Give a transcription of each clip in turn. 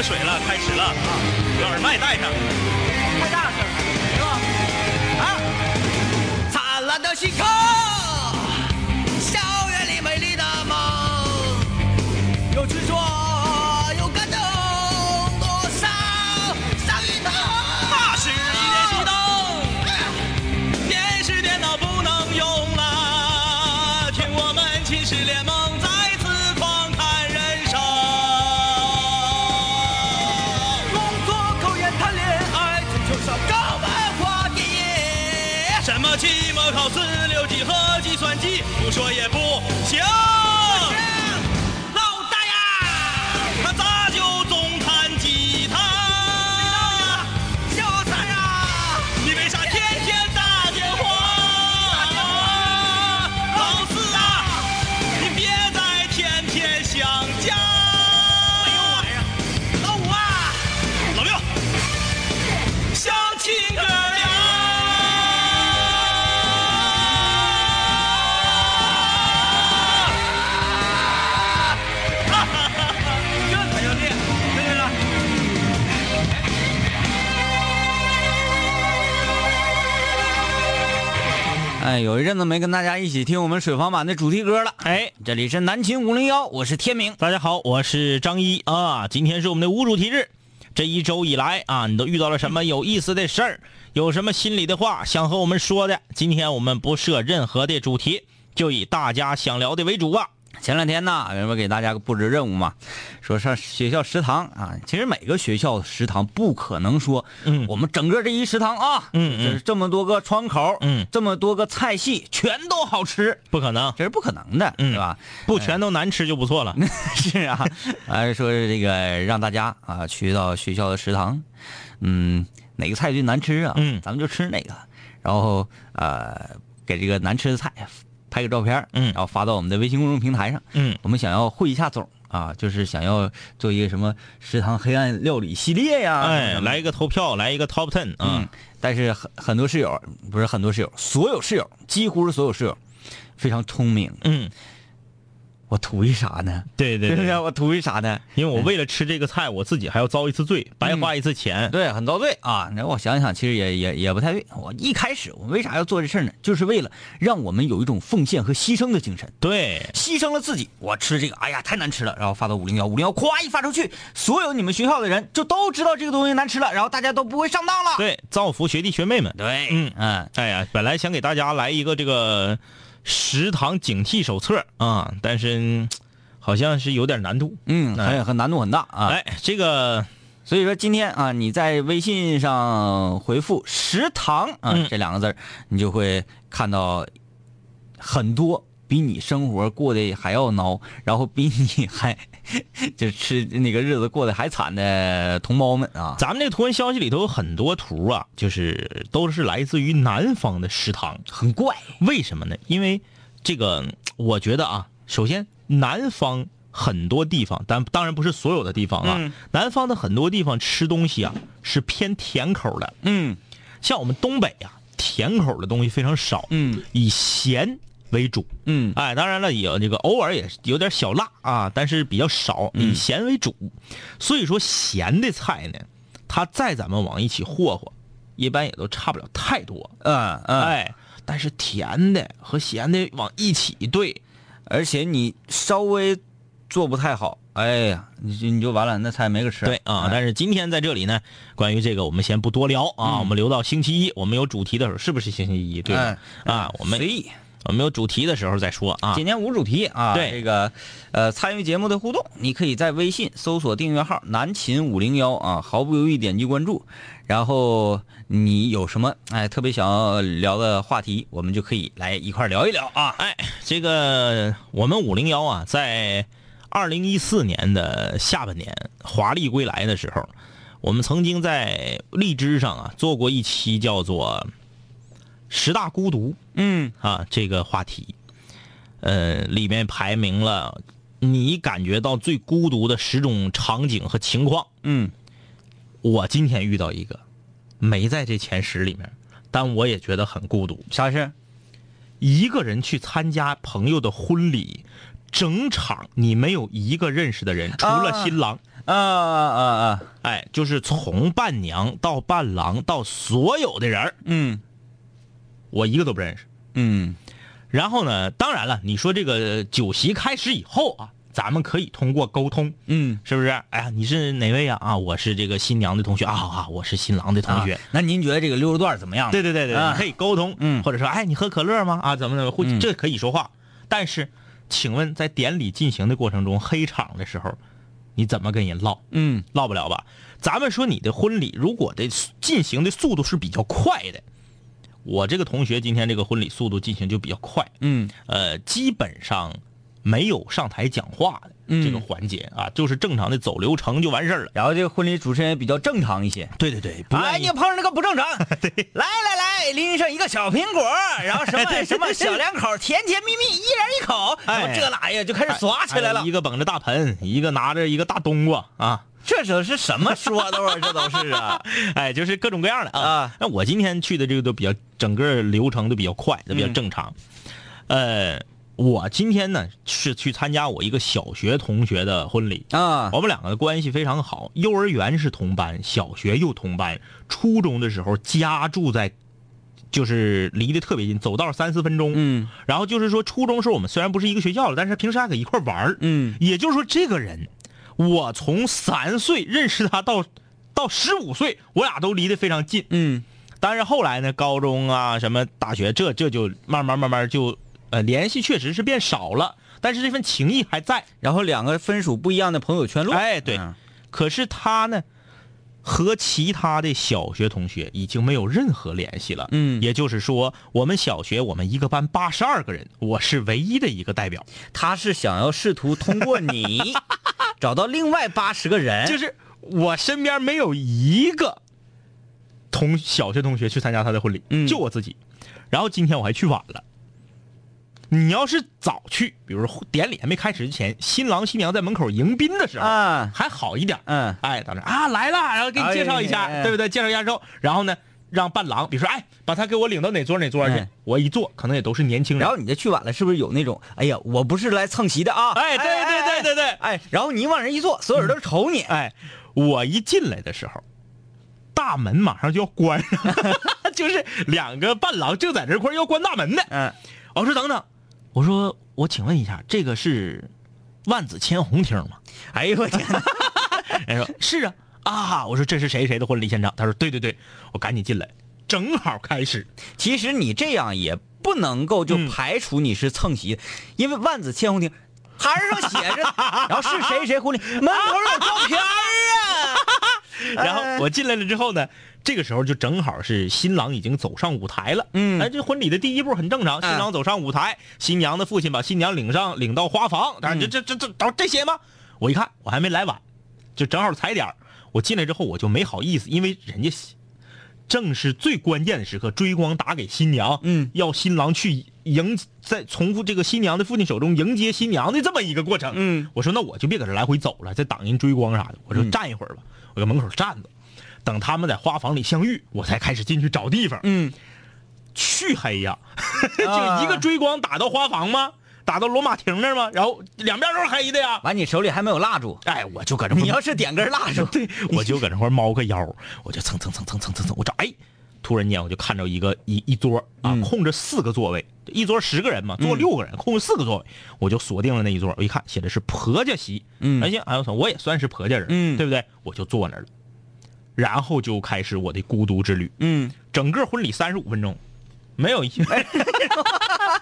喝水了，开始了啊！把耳麦带上。太大声了，是吧？啊！灿烂的星空，有一阵子没跟大家一起听我们水房版的主题歌了。哎，这里是南秦五零幺，我是天明。大家好，我是张一啊。今天是我们的无主题日，这一周以来啊，你都遇到了什么有意思的事儿？有什么心里的话想和我们说的？今天我们不设任何的主题，就以大家想聊的为主吧。前两天呢，人们给大家布置任务嘛，说上学校食堂啊。其实每个学校食堂不可能说，嗯我们整个这一食堂啊，嗯嗯这是这么多个窗口，嗯这么多个菜系，全都好吃，不可能，这是不可能的，嗯是吧？不全都难吃就不错了。是啊，还 说这个让大家啊去到学校的食堂，嗯，哪个菜最难吃啊？嗯咱们就吃哪个，然后呃给这个难吃的菜拍个照片，嗯然后发到我们的微信公众平台上。嗯我们想要汇一下总啊，就是想要做一个什么食堂黑暗料理系列呀，哎，来一个投票，来一个 top ten 啊嗯。，但是很很多室友不是很多室友，所有室友几乎是所有室友非常聪明。嗯，我图一啥呢？对对对？我图一啥呢？因为我为了吃这个菜，我自己还要遭一次罪，白花一次钱。对，很遭罪啊！那我想想，其实也也也不太对。我一开始我为啥要做这事儿呢？就是为了让我们有一种奉献和牺牲的精神，对，牺牲了自己。我吃这个，哎呀，太难吃了，然后发到五零幺，五零幺咵一发出去，所有你们学校的人就都知道这个东西难吃了，然后大家都不会上当了。对，造福学弟学妹们。对，嗯嗯，哎呀，本来想给大家来一个这个食堂警惕手册啊，但是嗯好像是有点难度。嗯，很很难度很大啊。哎，这个所以说今天啊，你在微信上回复“食堂”啊、嗯这两个字你就会看到很多比你生活过得还要孬，然后比你还 就吃那个日子过得还惨的同胞们啊。咱们这个图文消息里头有很多图啊，就是都是来自于南方的食堂，很怪，为什么呢？因为这个，我觉得啊，首先南方很多地方，但当然不是所有的地方啊，嗯。南方的很多地方吃东西啊是偏甜口的，嗯。像我们东北啊，甜口的东西非常少，嗯。以咸为主。嗯哎，当然了，也有这个偶尔也是有点小辣啊，但是比较少，以咸为主。所以说咸的菜呢，它再咱们往一起和和，一般也都差不了太多。嗯嗯，哎，但是甜的和咸的往一起兑，而且你稍微做不太好，哎呀，你就你就完了，那菜没个吃。对啊。哎但是今天在这里呢，关于这个我们先不多聊啊，我们留到星期一，我们有主题的时候，是不是星期一？对啊，我们随意。我们有主题的时候再说啊。今天无主题啊，对这个呃参与节目的互动，你可以在微信搜索订阅号“南秦五零幺”啊，毫不犹豫点击关注，然后你有什么哎特别想要聊的话题，我们就可以来一块聊一聊啊。哎，这个我们五零幺啊，在二零一四年的下半年华丽归来的时候，我们曾经在荔枝上啊做过一期叫做“十大孤独嗯”啊这个话题，呃，里面排名了你感觉到最孤独的十种场景和情况。嗯我今天遇到一个，没在这前十里面，但我也觉得很孤独。啥事？一个人去参加朋友的婚礼，整场你没有一个认识的人，除了新郎。啊啊啊！哎，就是从伴娘到伴郎到所有的人儿嗯我一个都不认识。嗯然后呢，当然了，你说这个酒席开始以后啊，咱们可以通过沟通，嗯，是不是？哎呀，你是哪位呀？啊，我是这个新娘的同学啊啊，我是新郎的同学。啊那您觉得这个溜肉段怎么样？对对对对，可以沟通，嗯或者说，哎，你喝可乐吗？啊，怎么怎么，这可以说话。但是，请问在典礼进行的过程中，黑场的时候，你怎么跟人唠？嗯唠不了吧？咱们说你的婚礼，如果的进行的速度是比较快的，我这个同学今天这个婚礼速度进行就比较快，嗯呃，基本上没有上台讲话的嗯这个环节啊，就是正常的走流程就完事儿了。然后这个婚礼主持人也比较正常一些。对对对，不哎，你碰上那个不正常，对，来来来，拎上一个小苹果，然后什么 什么小两口甜甜蜜蜜，一人一口，哎什么这那呀就开始耍起来了哎。一个捧着大盆，一个拿着一个大冬瓜啊，这都是什么说的啊？这都是啊 哎，就是各种各样的啊啊。那我今天去的这个都比较整个流程都比较快，都比较嗯正常。呃，我今天呢是去参加我一个小学同学的婚礼。啊我们两个的关系非常好，幼儿园是同班，小学又同班，初中的时候家住在，就是离得特别近，走道三四分钟。嗯然后就是说，初中时候我们虽然不是一个学校了，但是平时还搁一块玩儿嗯也就是说，这个人，我从三岁认识他到到十五岁，我俩都离得非常近。嗯但是后来呢，高中啊，什么大学，这这就慢慢慢慢就，呃，联系确实是变少了，但是这份情谊还在。然后两个分属不一样的朋友圈路。哎，对。嗯可是他呢，和其他的小学同学已经没有任何联系了。嗯也就是说，我们小学我们一个班八十二个人，我是唯一的一个代表。他是想要试图通过你 找到另外八十个人，就是我身边没有一个同小学同学去参加他的婚礼，嗯就我自己。然后今天我还去晚了。你要是早去，比如说典礼还没开始之前，新郎新娘在门口迎宾的时候，啊还好一点。嗯哎，到那啊来了，然后给你介绍一下，哎哎哎对不对？介绍一下之后，然后呢，让伴郎，比如说，哎，把他给我领到哪桌哪桌去。哎我一坐，可能也都是年轻人。然后你这去晚了，是不是有那种哎呀，我不是来蹭席的啊？哎对对对对对哎，然后你往人一坐，所有人都瞅你，哎，我一进来的时候，大门马上就要关上，就是两个伴郎正在这块要关大门呢。嗯，我说等等，我说我请问一下，这个是万紫千红厅吗？哎呦我天哪，人 说是啊啊，我说这是谁谁的婚礼现场？他说对对对，我赶紧进来，正好开始。其实你这样也不能够就嗯排除你是蹭席，因为万紫千红厅牌儿上写着，然后是谁谁婚礼，门口有照片儿啊。然后我进来了之后呢，这个时候就正好是新郎已经走上舞台了。嗯哎，这婚礼的第一步很正常，新郎走上舞台，新娘的父亲把新娘领上领到花房。当然，这这这这都这些吗？我一看我还没来晚，就正好踩点儿我进来之后我就没好意思，因为人家正是最关键的时刻，追光打给新娘，嗯，要新郎去迎在从这个新娘的父亲手中迎接新娘的这么一个过程。嗯，我说那我就别搁这来回走了，再挡人追光啥的，我说嗯站一会儿吧，我搁门口站着，等他们在花房里相遇，我才开始进去找地方。嗯，黢黑呀，啊就一个追光打到花房吗？打到罗马亭那儿吗？然后两边都是黑的呀。完你手里还没有蜡烛，哎，我就搁这你要是点根蜡烛，对，我就搁那块猫个腰，我就蹭蹭蹭蹭蹭蹭蹭，我找哎，突然间我就看着一个一一桌啊，嗯空着四个座位，一桌十个人嘛，坐六个人，空着四个座位，我就锁定了那一桌。我一看写的是婆家席，嗯哎行，哎我操，我也算是婆家人，嗯对不对？我就坐那儿了，然后就开始我的孤独之旅。嗯，整个婚礼三十五分钟，没有一，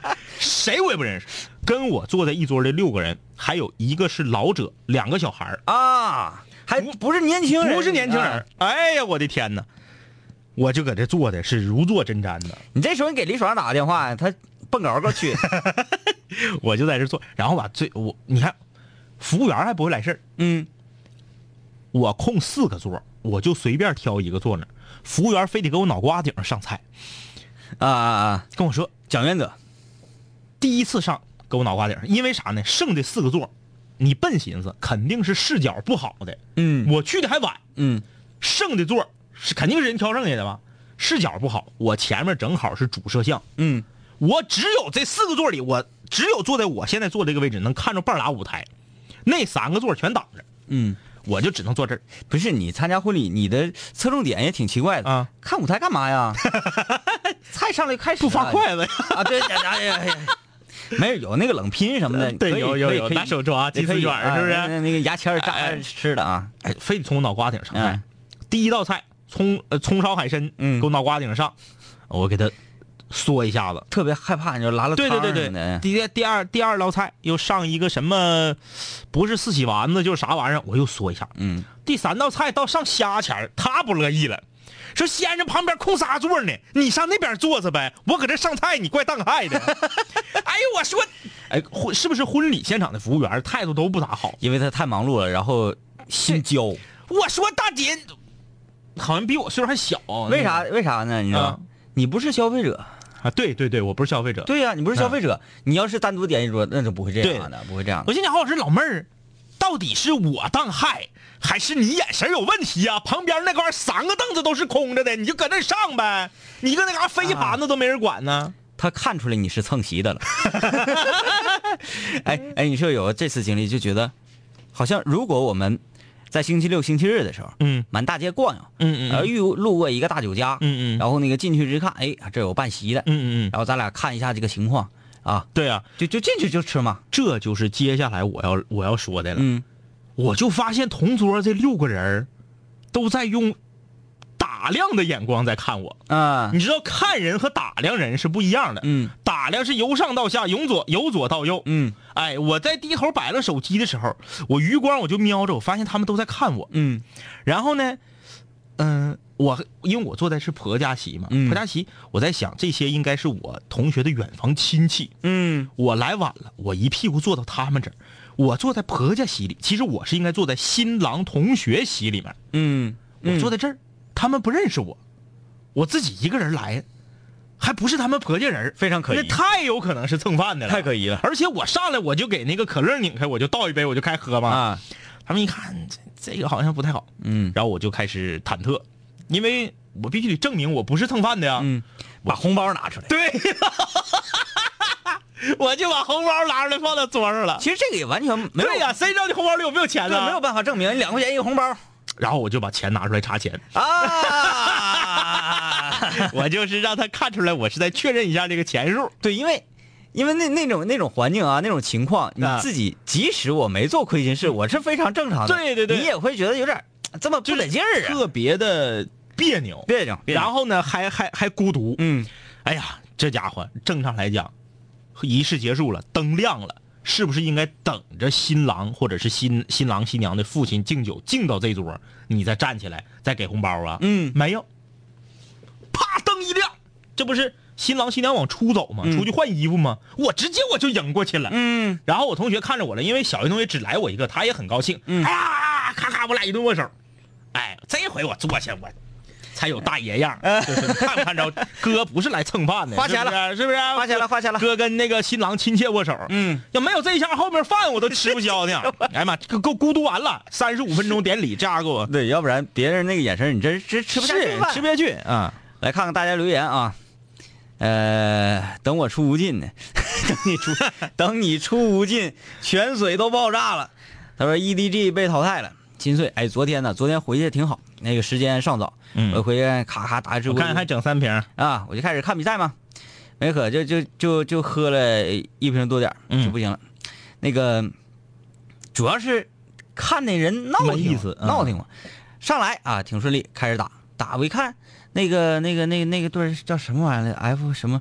谁我也不认识。跟我坐在一桌的六个人，还有一个是老者，两个小孩儿啊，还不是年轻人，不是年轻人啊。哎呀，我的天哪！我就搁这坐的是如坐针毡的，你这时候你给李爽打个电话，他蹦高高去。我就在这坐，然后吧，最我你看，服务员还不会来事儿，嗯，我空四个座，我就随便挑一个坐那，服务员非得给我脑瓜顶上上菜，啊啊啊，跟我说讲原则。第一次上给我脑瓜顶上，因为啥呢？剩的四个座，你笨寻思肯定是视角不好的，嗯我去的还晚，嗯剩的座是肯定是人挑剩下的吧？视角不好，我前面正好是主摄像，嗯我只有这四个座里，我只有坐在我现在坐这个位置能看着半拉舞台，那三个座全挡着。嗯，我就只能坐这儿不是你参加婚礼，你的侧重点也挺奇怪的啊。看舞台干嘛呀？菜上来就开始不发了筷子呀。啊？对，哎呀哎呀，没有有那个冷拼什么的，对有有有拿手抓鸡丝卷是不是那那个牙签儿扎吃的啊？哎，非得从我脑瓜顶上第一道菜葱呃葱烧海参，嗯给我脑瓜顶上，我给他嗦一下子。特别害怕，你就拉了汤对对对对，第第二第二道菜又上一个什么，不是四喜丸子就是啥玩意儿，我又嗦一下。嗯，第三道菜到上虾前儿他不乐意了，说先生旁边空仨座呢，你上那边坐着呗，我搁这上菜，你怪当害的。哎呦，我说，哎，婚是不是婚礼现场的服务员态度都不咋好？因为他太忙碌了，然后心焦。我说大姐，好像比我岁数还小，为啥？为啥呢？你知道？你不是消费者，啊？对对对，我不是消费者。对呀、你不是消费者，你要是单独点一桌，那就不会这样的，不会这样的。我心想，好，我说老妹儿，到底是我当害，还是你眼神有问题啊、旁边那块三个凳子都是空着的，你就搁那上呗。你搁那嘎飞一盘子都没人管呢。他看出来你是蹭席的了。哎哎，你说有这次经历，就觉得好像如果我们在星期六、星期日的时候，嗯满大街逛悠，嗯然后遇路过一个大酒家，嗯嗯然后那个进去一看，哎，这有办席的，嗯嗯嗯，然后咱俩看一下这个情况啊，对啊，就就进去就吃嘛。这就是接下来我要我要说的了。嗯我就发现同桌这六个人儿都在用打量的眼光在看我。啊你知道看人和打量人是不一样的。嗯打量是由上到下，由左由左到右。嗯哎，我在低头摆了手机的时候，我余光我就瞄着，我发现他们都在看我。嗯然后呢，嗯、我因为我坐的是婆家席嘛，嗯婆家席，我在想这些应该是我同学的远房亲戚。嗯我来晚了，我一屁股坐到他们这儿，我坐在婆家席里，其实我是应该坐在新郎同学席里面，嗯，我坐在这儿，他们不认识我，我自己一个人来，还不是他们婆家人，非常可疑。那太有可能是蹭饭的了，太可疑了。而且我上来我就给那个可乐拧开，我就倒一杯，我就开喝嘛。啊。他们一看这这个好像不太好，嗯。然后我就开始忐忑，因为我必须得证明我不是蹭饭的呀。嗯，把红包拿出来。对，我就把红包拿出来放到桌上了。其实这个也完全没有对呀、谁知道你红包里有没有钱，呢？没有办法证明你两块钱一个红包 然后我就把钱拿出来查钱，啊。我就是让他看出来我是在确认一下这个钱数。对，因为因为那那种那种环境啊，那种情况，你啊自己即使我没做亏心事，我是非常正常的。对对对你也会觉得有点这么不得劲儿啊，特别的别扭。别扭然后呢，还还还孤独。嗯，哎呀，这家伙正常来讲，仪式结束了，灯亮了，是不是应该等着新郎或者是新新郎新娘的父亲敬酒敬到这桌，你再站起来再给红包啊？嗯没有，啪灯一亮，这不是新郎新娘往出走吗？出去换衣服吗？我直接我就迎过去了。嗯然后我同学看着我了，因为小学同学只来我一个，他也很高兴。嗯哎呀，咔咔，我俩一顿握手。哎，这回我坐下，我才有大爷样儿。就是你看没看着，哥不是来蹭饭的，花钱了是不是？花钱了花钱了哥跟那个新郎亲切握手。嗯，要没有这一下，后面饭我都吃不消呢。哎呀妈，给给我孤独完了，三十五分钟典礼，这样给我对，要不然别人那个眼神，你真真吃不下去吃不下去啊。来看看大家留言啊。呃，等我出无尽呢，等你出，等你出无尽，泉水都爆炸了。他说 EDG 被淘汰了，心碎。哎，昨天呢，昨天回去挺好，那个时间尚早，嗯。我回去咔咔打直播，我看还整三瓶，啊，我就开始看比赛嘛，没可就就就就喝了一瓶多点就不行了。那个主要是看那人闹挺意思嗯。闹挺嘛。上来啊挺顺利，开始打。打我一看那个那个那个那个队叫什么玩意儿来？F 什么？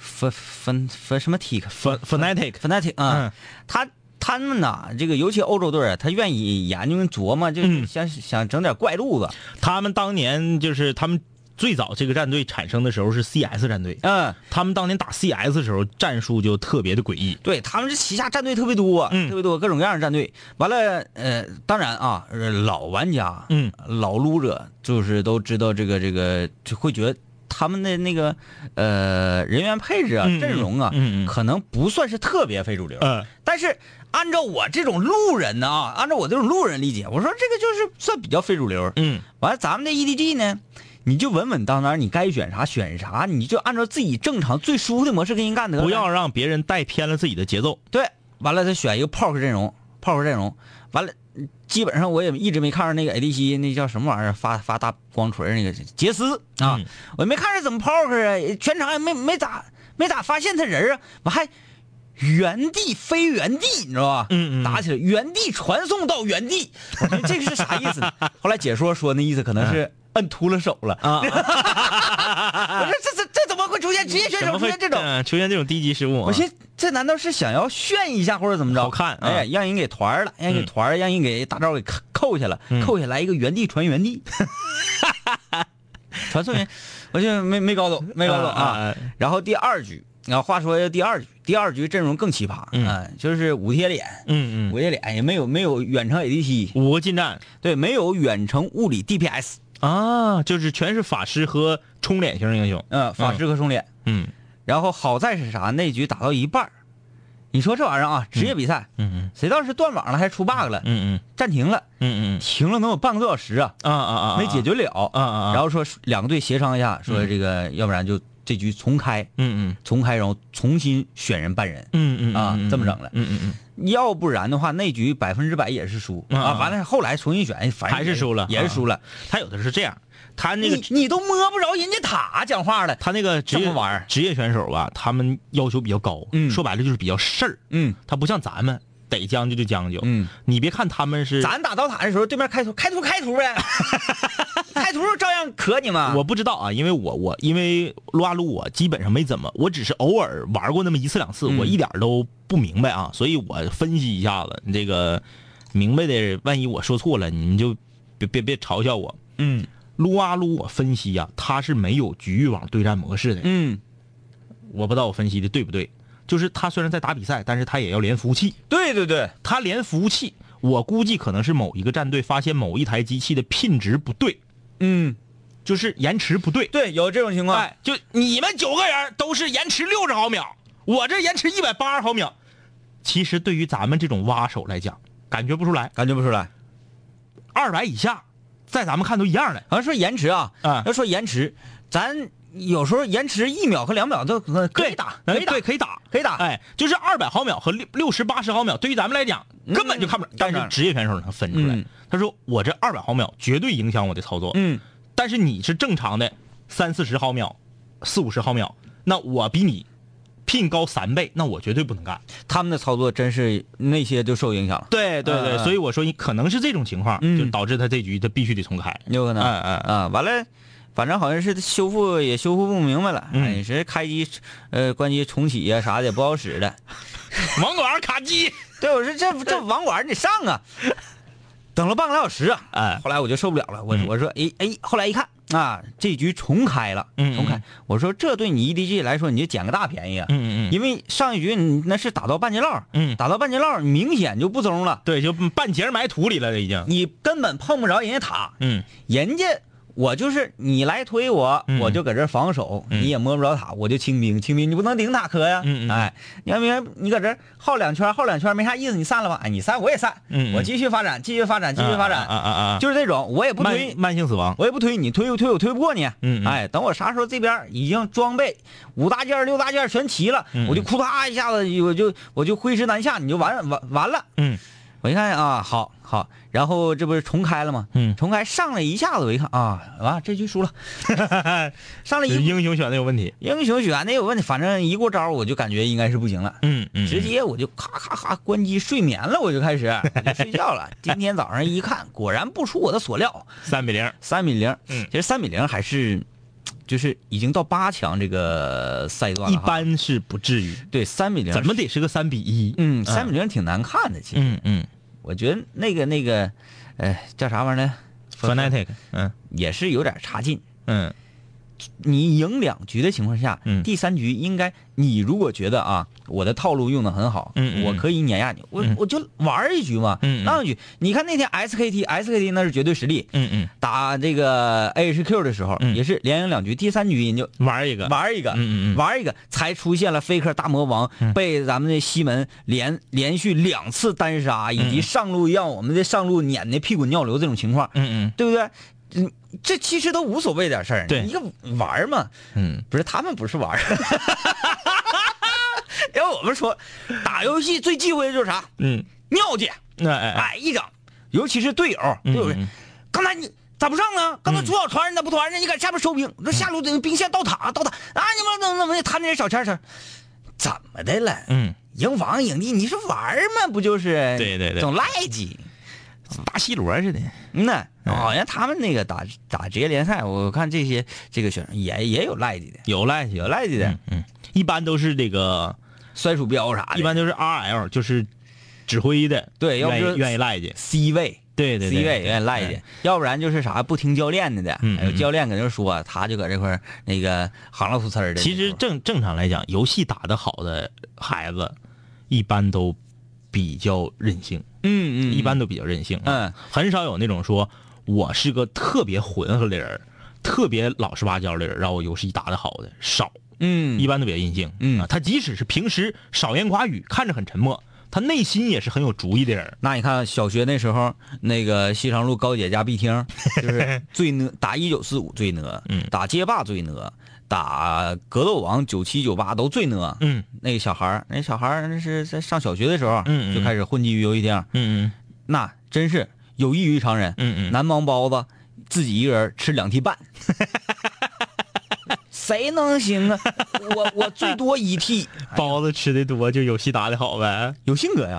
分分分什么 T Fnatic Fnatic 啊，嗯他他们呐，这个尤其欧洲队儿啊，他愿意研究琢磨，就是嗯想、想整点怪路子。他们当年就是他们最早这个战队产生的时候是 CS 战队，嗯，他们当年打 CS 的时候战术就特别的诡异。对他们这旗下战队特别多，嗯特别多，各种各样的战队。完了，呃，当然啊，呃老玩家，嗯，老撸者就是都知道这个这个，就会觉得他们的那个呃人员配置啊、阵容啊，可能不算是特别非主流。嗯但是按照我这种路人呢啊，按照我这种路人理解，我说这个就是算比较非主流。嗯，完了，咱们的 EDG 呢，你就稳稳当当，你该选啥选啥，你就按照自己正常最舒服的模式跟人干得了。不要让别人带偏了自己的节奏。对，完了再选一个炮客阵容，炮客阵容，完了基本上我也一直没看上那个 ADC 那叫什么玩意儿发发大光锤那个杰斯啊，嗯我没看着怎么 poker 啊，全场也没没咋没咋发现他人啊，我还原地飞原地，你知道吧？嗯嗯打起来原地传送到原地，这个是啥意思呢？后来解说说那意思可能是摁秃了手了。啊，我说这会出现职业选手出现这种？嗯出现这种低级失误啊？我寻思这难道是想要炫一下或者怎么着？好看啊。哎，让人给团了，让人给团儿，让人给大招给扣扣下了，嗯。扣下来一个原地传原地，传送员，我就没没搞懂，没搞懂啊。啊啊。啊。然后第二局，然后话说第二局，第二局阵容更奇葩，嗯。哎就是五贴脸，嗯嗯，五贴脸也没有没有远程 ADC，五个近战。对，没有远程物理 DPS，啊，就是全是法师和冲脸型英雄。嗯，法师和冲脸。嗯然后好在是啥？那局打到一半儿你说这玩意儿啊，职业比赛，嗯嗯谁道是断网了还是出 bug 了，嗯嗯暂停了，嗯嗯停了能有半个多小时啊，嗯啊啊啊，没解决了。啊啊啊，然后说两个队协商一下，说这个要不然就这局重开，嗯嗯重开，然后重新选人办人。嗯嗯啊这么整了嗯嗯嗯要不然的话，那局百分之百也是输嗯啊。完了后来重新选，反正还是输了也是输了。他有的是这样，他那个你你都摸不着人家塔讲话了。他那个职业职业选手吧，他们要求比较高，嗯说白了就是比较事儿，嗯他不像咱们得将就就将就，嗯，你别看他们是，咱打刀塔的时候，对面开图开图开图呗，开图照样磕你嘛。我不知道啊，因为我我因为撸啊撸我基本上没怎么，我只是偶尔玩过那么一次两次，嗯。我一点都不明白啊，所以我分析一下子，这个明白的，万一我说错了，你们就别别别嘲笑我。嗯。撸啊撸我分析呀、它是没有局域网对战模式的，嗯，我不知道我分析的对不对。就是他虽然在打比赛，但是他也要连服务器，对对对，他连服务器，我估计可能是某一个战队发现某一台机器的品质不对，嗯就是延迟不对。对，有这种情况。哎，就你们九个人都是延迟六十毫秒，我这延迟一百八十毫秒。其实对于咱们这种挖手来讲，感觉不出来，感觉不出来。二百以下，在咱们看都一样的。好像说延迟啊，啊要说延迟，咱有时候延迟一秒和两秒都可可以打，可以打，对，可以打，可以打。哎，就是二百毫秒和六六十八十毫秒，对于咱们来讲根本就看不。但是职业选手能分出来嗯。他说我这二百毫秒绝对影响我的操作，嗯，但是你是正常的三四十毫秒、四五十毫秒，那我比你聘高三倍，那我绝对不能干。他们的操作真是那些就受影响了，对对对，所以我说你可能是这种情况，嗯就导致他这局他必须得重开。有可能。嗯嗯嗯，完了。反正好像是修复也修复不明白了，嗯。哎，是开机，呃，关机重启呀、啥的也不好使了。网管卡机，对，我说这这网管你得上啊，等了半个来小时啊，哎，后来我就受不了了，我嗯。我说哎哎，后来一看啊，这局重开了，嗯嗯。重开，我说这对你 EDG 来说你就捡个大便宜啊，嗯嗯因为上一局你那是打到半截烙，嗯。打到半截烙明显就不中了，对，就半截埋土里了已经。你根本碰不着人家塔，嗯。人家我就是你来推我，嗯。我就搁这儿防守，嗯。你也摸不着塔，我就清兵，清兵你不能顶塔磕呀，哎，你要明白，你搁这儿耗两圈，耗两圈没啥意思，你散了吧，哎，你散我也散，我继续发展，继续发展，继续发展，啊啊啊啊！就是这种，我也不推慢，性死亡。我也不推你，推推我推不过你，嗯嗯。哎，等我啥时候这边已经装备五大件六大件全齐了，我就哭嗒一下子我就我就挥师南下，你就完完完了。嗯我一看啊，好好，然后这不是重开了吗？嗯重开上来一下子，我一看啊，完这局输了，上来一英雄选的有问题。英雄选的有问题，反正一过招我就感觉应该是不行了。嗯嗯直接我就咔咔咔关机睡眠了，我就开始睡觉了。今天早上一看，果然不出我的所料，三比零。三比零。嗯其实三比零还是，就是已经到八强这个赛段了一。般是不至于，对三比零，怎么？得是个三比一？嗯，三比零挺难看的。其实，嗯嗯我觉得那个那个，呃，叫啥玩意儿呢？，fanatic，嗯也是有点差劲。嗯你赢两局的情况下，嗯。第三局应该你如果觉得啊，我的套路用的很好，嗯嗯我可以碾压你，我、嗯。我就玩一局嘛，嗯嗯。浪一局。你看那天 SKT SKT 那是绝对实力，嗯嗯，打这个 AHQ 的时候、嗯。也是连赢两局，第三局人就玩一个。玩一个，嗯嗯嗯。玩一个，才出现了 Faker 大魔王、嗯。被咱们的西门连连续两次单杀，以及嗯上路让我们的上路撵的屁滚尿流这种情况，嗯嗯。对不对？嗯，这其实都无所谓点事儿，对一个玩儿嘛，嗯不是他们不是玩儿。要我们说，打游戏最忌讳的就是啥？嗯尿去，嗯，哎哎，哎，一整尤其是队友，队友嗯嗯刚才你咋不上啊？刚才主导传你咋不传呢？你搁下边收兵，这下路的兵线倒塔倒塔啊！你们怎么怎么的贪那点小钱儿怎么的了？嗯，赢房赢地，你是玩儿吗？不就是？对对对总赖鸡。大西罗似的。嗯呐，好像他们那个打打职业联赛，我看这些这个选手也也有赖鸡的，有赖气，有赖鸡的嗯，嗯，一般都是这个，摔鼠标啥的，一般都是 RL，就是指挥的，对要不就愿意愿意赖去。C 位。对对 C 对，位有点赖去，要不然就是啥不听教练的的，嗯教练搁那说，他就搁这块那个行了出呲儿的。其实正正常来讲，游戏打得好的孩子，一般都比较任性，嗯嗯，一般都比较任性。嗯，很少有那种说我是个特别浑厚的人，特别老实巴交的人，让我游戏打得好的少，嗯。一般都比较任性。嗯。啊，他即使是平时少言寡语，看着很沉默，他内心也是很有主意的人。那你看小学那时候，那个西长路高姐家碧厅，就是最呢打一九四五最呢，嗯。打街霸最呢，打格斗王九七九八都最呢。嗯。那个小孩儿，那小孩儿那是在上小学的时候，嗯嗯。就开始混迹于游戏厅，嗯那真是有异于常人。嗯嗯。南方包子自己一个人吃两屉半，谁能行啊？我我最多一屉，包子吃的多就游戏打的好呗。有性格呀。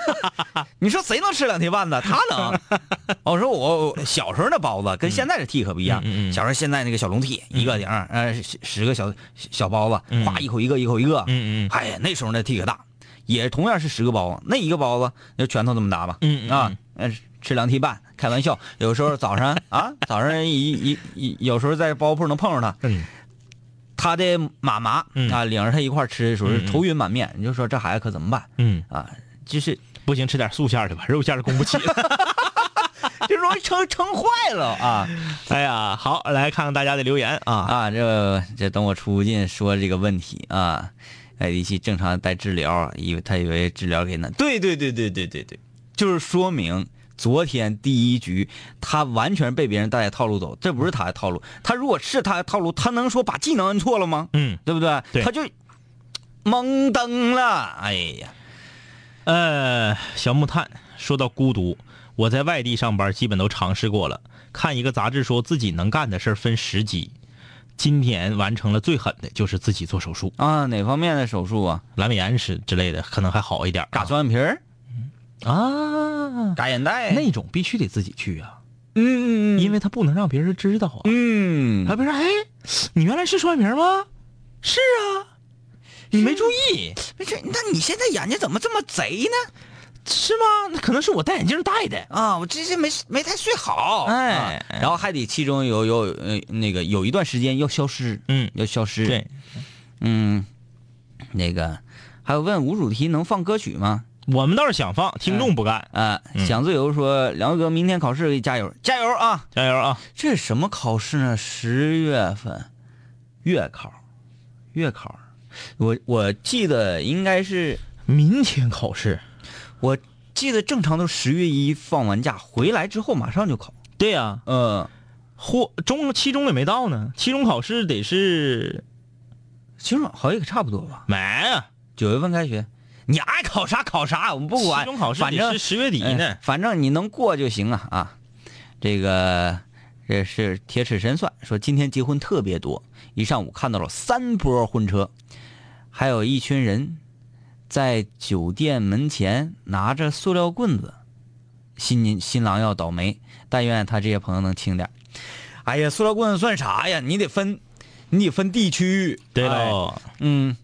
你说谁能吃两屉半子？他能。我说我我小时候那包子跟现在的屉可不一样。小时候现在那个小笼屉，一个顶儿，呃，十十个小小包子，嗯哗一口一个，一口一个。嗯嗯哎呀，那时候那屉可大，也同样是十个包子，那一个包子就拳头这么大吧。啊，呃，吃两屉半，开玩笑。有时候早上啊，早上一一一，有时候在包铺能碰上他，嗯他的妈妈嗯啊，领着他一块儿吃的时候是愁云满面。你就说这孩子可怎么办嗯，啊？就是不行，吃点素馅儿的吧，肉馅儿的供不起了。就容易撑撑坏了啊哎呀，好，来看看大家的留言啊。啊！这这等我出进说这个问题啊，艾迪西正常带治疗，以为他以为治疗给那，对对对对对对对，就是说明昨天第一局他完全被别人带着套路走，这不是他的套路。他如果是他的套路，他能说把技能摁错了吗？嗯，对不对？对他就懵登了。哎呀，呃，小木炭说到孤独，我在外地上班，基本都尝试过了。看一个杂志说自己能干的事分十级，今天完成了最狠的，就是自己做手术，啊，哪方面的手术啊？阑尾炎是之类的，可能还好一点。嘎双眼皮儿、啊，嘎眼袋，那种必须得自己去啊，嗯嗯因为他不能让别人知道啊。嗯。啊，别人哎，你原来是双眼皮吗？是啊，你没注意。没事，那你现在眼睛怎么这么贼呢？是吗？那可能是我戴眼镜戴的。啊，我这这没没太睡好，哎啊然后还得其中有有呃那个有一段时间要消失，嗯。要消失，对，嗯，那个还有问无主题能放歌曲吗？我们倒是想放，听众不干。啊，嗯想自由说梁哥明天考试加油加油啊！加油啊！这是什么考试呢？十月份月考，月考，我我记得应该是明天考试。我记得正常都十月一放完假回来之后马上就考，对呀、嗯。或中期中也没到呢，期中考试得是期中好像也差不多吧。没啊，九月份开学，你爱考啥考啥，我们不管。期中考试反正是十月底呢哎。反正你能过就行啊啊！这个这是铁齿神算说，今天结婚特别多，一上午看到了三波婚车，还有一群人在酒店门前拿着塑料棍子，新新郎要倒霉，但愿他这些朋友能轻点。哎呀，塑料棍子算啥呀？你得分，你得分地区。对哎喽，嗯，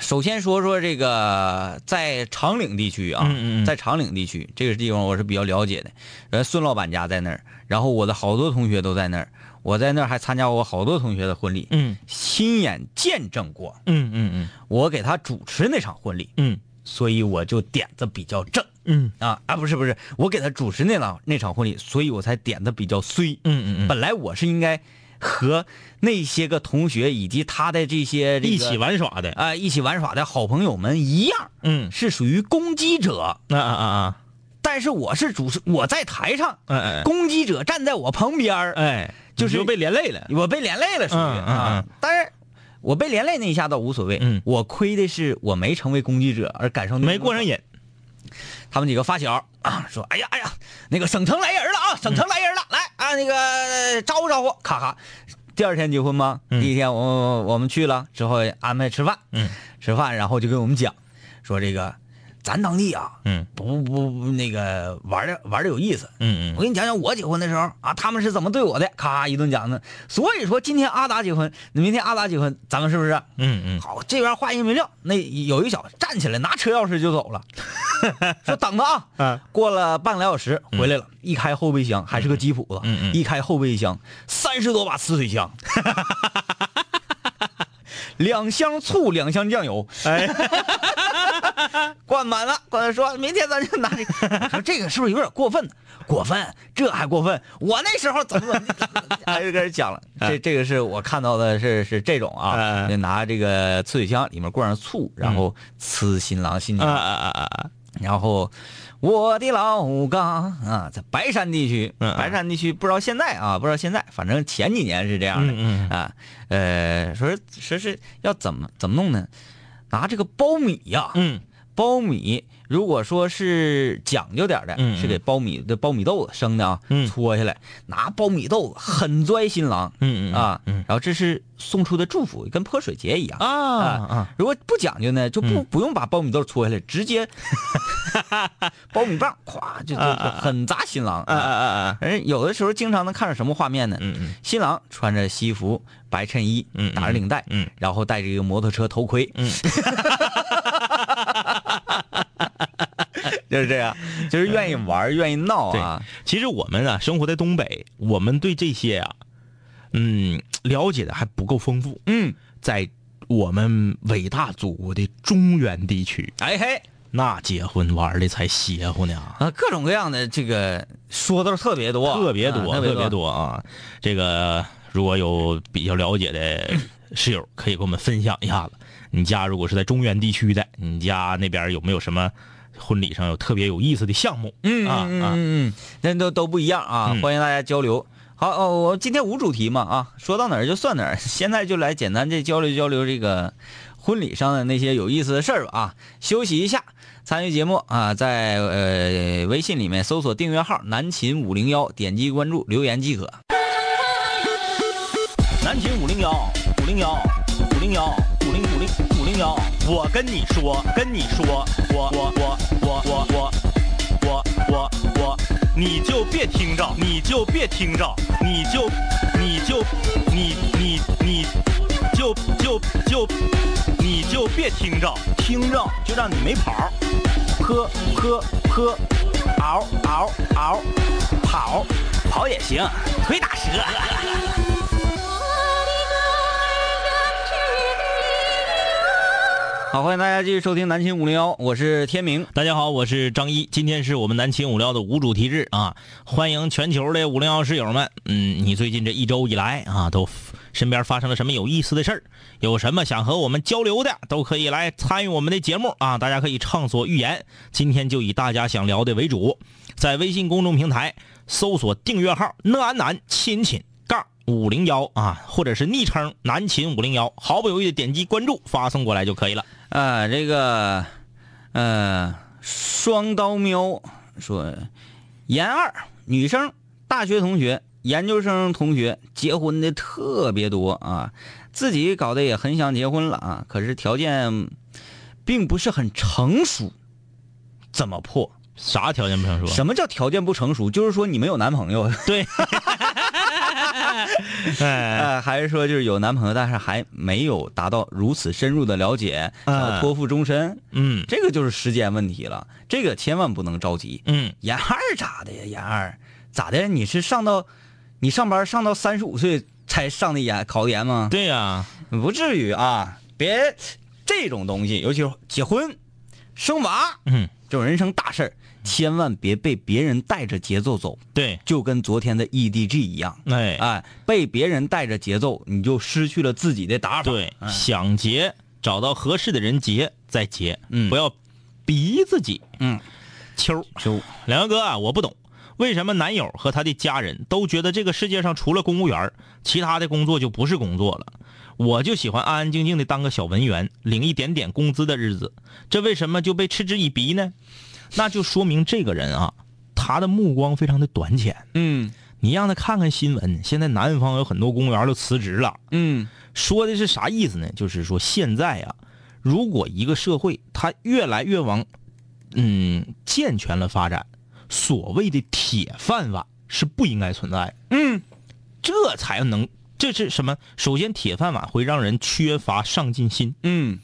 首先说说这个在长岭地区啊，嗯嗯嗯在长岭地区这个地方我是比较了解的。呃，孙老板家在那儿，然后我的好多同学都在那儿，我在那儿还参加过好多同学的婚礼，嗯亲眼见证过。嗯嗯嗯我给他主持那场婚礼，嗯所以我就点子比较正嗯啊啊，不是不是，我给他主持那场那场婚礼，所以我才点子比较衰。嗯嗯嗯，本来我是应该和那些个同学以及他的这些、这个、一起玩耍的。啊、一起玩耍的好朋友们一样，嗯，是属于攻击者，啊啊啊啊，但是我是主持，我在台上，哎哎攻击者站在我旁边儿哎，就是又被连累了。我被连累了，属于嗯嗯。但是我被连累那一下倒无所谓，嗯。我亏的是我没成为攻击者，而感受没过上瘾，他们几个发小啊说：“哎呀哎呀，那个省城来人了啊，省城来人那个招呼招呼。”咔咔，第二天结婚吗？嗯第一天我我们去了之后安排吃饭，嗯，吃饭然后就跟我们讲说这个咱当地啊，嗯。不不不那个玩的玩的有意思。嗯嗯。我给你讲讲我结婚的时候啊，他们是怎么对我的，咔一顿讲呢。所以说今天阿达结婚，明天阿达结婚，咱们是不是？嗯嗯。好，这边话音没撂，那有一小子站起来拿车钥匙就走了，说等着啊。嗯过了半个来小时回来了，一开后备箱还是个吉普子，嗯嗯。一开后备箱三十多把呲水枪，两箱醋，两箱酱油，哎，灌满了。灌满说明天咱就拿这个，说这个是不是有点过分？过分，这还过分？我那时候怎么怎么地，哎，就开始讲了。这这个是我看到的是是这种啊，就拿这个呲水枪里面灌上醋，然后呲新郎新娘。啊啊啊啊啊！然后我的老家啊，在白山地区，白山地区不知道现在啊，不知道现在，反正前几年是这样的、嗯嗯啊。呃，说说是要怎么怎么弄呢？拿这个苞米呀、嗯苞米如果说是讲究点的，嗯嗯。是给苞米的苞米豆子生的啊，嗯。搓下来，拿苞米豆子狠拽新郎，嗯嗯啊，嗯。然后这是送出的祝福，跟泼水节一样啊啊！如果不讲究呢，就不、嗯。不用把苞米豆搓下来，直接 苞米棒咵就就啊啊啊。狠砸新郎啊啊啊啊！而有的时候经常能看着什么画面呢？嗯嗯。新郎穿着西服、白衬衣，嗯嗯打着领带，嗯。然后戴着一个摩托车头盔，嗯，就是这样，就是愿意玩，愿意闹啊。其实我们啊，生活在东北，我们对这些啊，嗯，了解的还不够丰富。嗯，在我们伟大祖国的中原地区，哎嘿那结婚玩的才邪乎呢，啊，各种各样的这个说的特别多，特别多，啊特特别多啊！这个如果有比较了解的 室友，可以给我们分享一下子。你家如果是在中原地区的，你家那边有没有什么婚礼上有特别有意思的项目？嗯啊啊，嗯嗯嗯，那都都不一样啊，嗯欢迎大家交流。好哦，我今天无主题嘛啊，说到哪儿就算哪儿。现在就来简单这交流交流这个婚礼上的那些有意思的事儿吧啊。休息一下，参与节目啊，在呃微信里面搜索订阅号“南秦五零幺”，点击关注留言即可。南秦五零幺五零幺五零幺五零五零五零幺，我跟你说，跟你说，我我我我我我我我我，你就别听着，你就别听着，你就你就你你你就就就你就别听着，听着就让你没跑儿，坡坡坡，嗷嗷嗷，跑跑也行，腿打折。好，欢迎大家继续收听南秦五零幺，我是天明。大家好，我是张一，今天是我们南秦五零幺的无主题日啊，欢迎全球的五零幺室友们。嗯，你最近这一周以来啊，都身边发生了什么有意思的事儿？有什么想和我们交流的，都可以来参与我们的节目啊，大家可以畅所欲言。今天就以大家想聊的为主，在微信公众平台搜索订阅号“讷安南亲亲”。杠五零幺啊，或者是昵称南秦五零幺，毫不犹豫的点击关注，发送过来就可以了。啊，这个，呃，双刀喵说，研二女生、大学同学、研究生同学结婚的特别多啊，自己搞得也很想结婚了啊，可是条件并不是很成熟，怎么破？啥条件不成熟？什么叫条件不成熟？就是说你没有男朋友，对，哎，呃，还是说就是有男朋友，但是还没有达到如此深入的了解，想要嗯托付终身？嗯这个就是时间问题了，这个千万不能着急。嗯，研二咋的呀？研二咋的？你是上到你上班上到三十五岁才上的研考的研吗？对呀、不至于啊！别这种东西，尤其是结婚、生娃嗯，这种人生大事儿，千万别被别人带着节奏走，对，就跟昨天的 EDG 一样。哎，哎，被别人带着节奏，你就失去了自己的打法。对，哎想结，找到合适的人结再结，嗯不要逼自己。嗯，秋秋两个哥啊，我不懂，为什么男友和他的家人都觉得这个世界上除了公务员，其他的工作就不是工作了？我就喜欢安安静静的当个小文员，领一点点工资的日子，这为什么就被嗤之以鼻呢？那就说明这个人啊，他的目光非常的短浅。嗯你让他看看新闻，现在南方有很多公务员都辞职了，嗯说的是啥意思呢？就是说现在啊，如果一个社会它越来越往嗯健全了发展，所谓的铁饭碗是不应该存在的。嗯这才能这是什么？首先，铁饭碗会让人缺乏上进心。嗯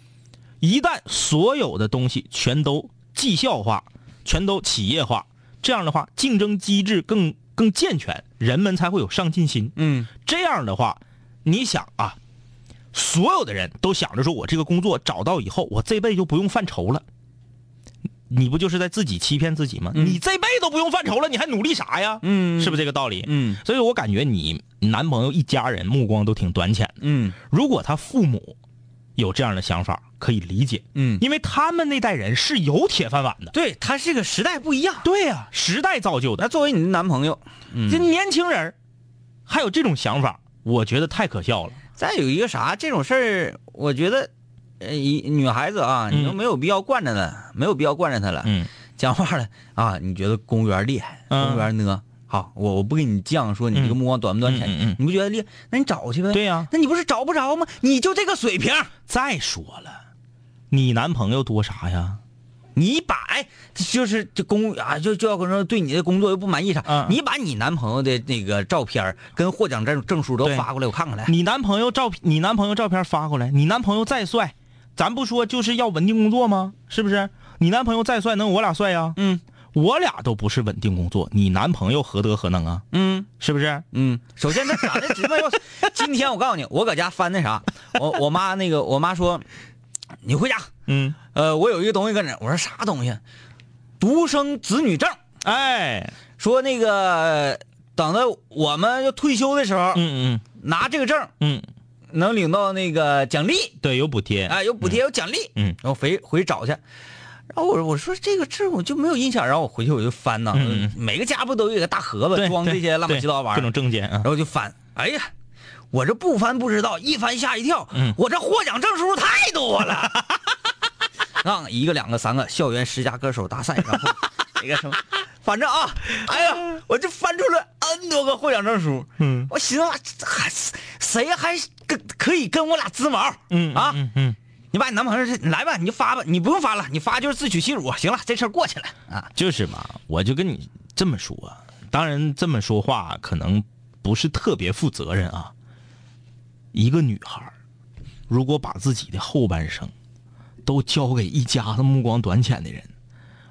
一旦所有的东西全都绩效化，全都企业化，这样的话，竞争机制更更健全，人们才会有上进心。嗯这样的话，你想啊，所有的人都想着说，我这个工作找到以后，我这辈子就不用犯愁了。你不就是在自己欺骗自己吗？你这辈子都不用犯愁了，你还努力啥呀？嗯是不是这个道理？嗯所以我感觉你男朋友一家人目光都挺短浅的。嗯如果他父母有这样的想法，可以理解，嗯，因为他们那代人是有铁饭碗的。对他这个时代不一样。对呀、时代造就的。那作为你的男朋友，这年轻人儿还有这种想法，我觉得太可笑了。再有一个啥这种事儿，我觉得，呃，一女孩子啊，你都没有必要惯着她，没有必要惯着她了。嗯讲话了啊，你觉得公务员厉害，嗯公务员呢？好，我我不跟你犟，说你这个目光短不短浅，嗯嗯嗯你不觉得厉害？那你找去呗。对呀那你不是找不着吗？你就这个水平，再说了，你男朋友多啥呀？你把哎，就是这公务啊，就就要跟说对你的工作又不满意啥，嗯你把你男朋友的那个照片跟获奖证证书都发过来，我看看来。你男朋友照片，你男朋友照片发过来，你男朋友再帅，咱不说就是要稳定工作吗？是不是？你男朋友再帅，能有我俩帅呀？嗯我俩都不是稳定工作，你男朋友何德何能啊？嗯。是不是？嗯，首先他长得直没有。今天我告诉你，我搁家翻那啥，我我妈那个我妈说，你回家，嗯，呃，我有一个东西搁那。我说啥东西？独生子女证。哎，说那个等到我们要退休的时候，嗯嗯拿这个证嗯，能领到那个奖励，对，有补贴。啊，有补贴有奖励。嗯然后回回找去。然后我我说这个这我就没有印象，然后我回去我就翻呐，每个家不都有一个大盒子装这些乱七八糟玩意儿，各种证件啊然。后就翻，哎呀，我这不翻不知道，一翻吓一跳，嗯我这获奖证书太多了，啊，一个两个三个校园十佳歌手大赛，然后那个什么，反正啊，哎呀，我就翻出了 N 多个获奖证书，嗯。我寻思还谁还跟可以跟我俩织毛，嗯啊，嗯嗯，你把你男朋友这你来吧，你就发吧，你不用发了，你发就是自取其辱，行了，这事儿过去了啊，就是嘛，我就跟你这么说，当然这么说话可能不是特别负责任啊。一个女孩儿如果把自己的后半生都交给一家子目光短浅的人，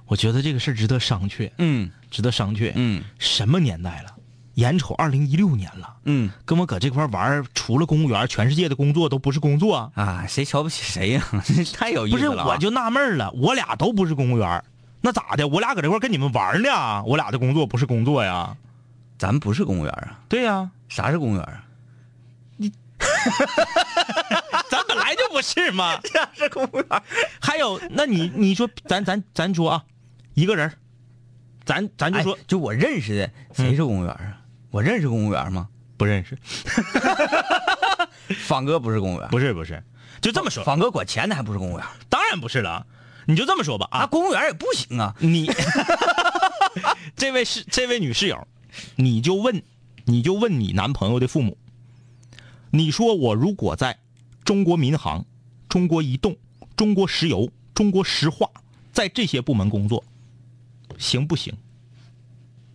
我觉得这个事儿值得商榷，嗯值得商榷。嗯什么年代了？眼瞅二零一六年了，嗯跟我搁这块玩儿，除了公务员，全世界的工作都不是工作啊。啊，谁瞧不起谁呀、太有意，思了不是、我就纳闷了，我俩都不是公务员，那咋的？我俩搁这块跟你们玩呢？我俩的工作不是工作呀？咱不是公务员啊，对呀、啥是公务员啊？你 咱本来就不是嘛。啥是公务员？还有，那你你说，咱咱咱说啊，一个人，咱咱就说、哎就我认识的，谁是公务员啊？我认识公务员吗？不认识，方哥不是公务员，不是不是，就这么说，方哥管钱的还不是公务员？当然不是了啊。你就这么说吧啊，啊，公务员也不行啊。你 这位是这位女室友，你就问，你就问你男朋友的父母，你说我如果在中国民航、中国移动、中国石油、中国石化，在这些部门工作，行不行？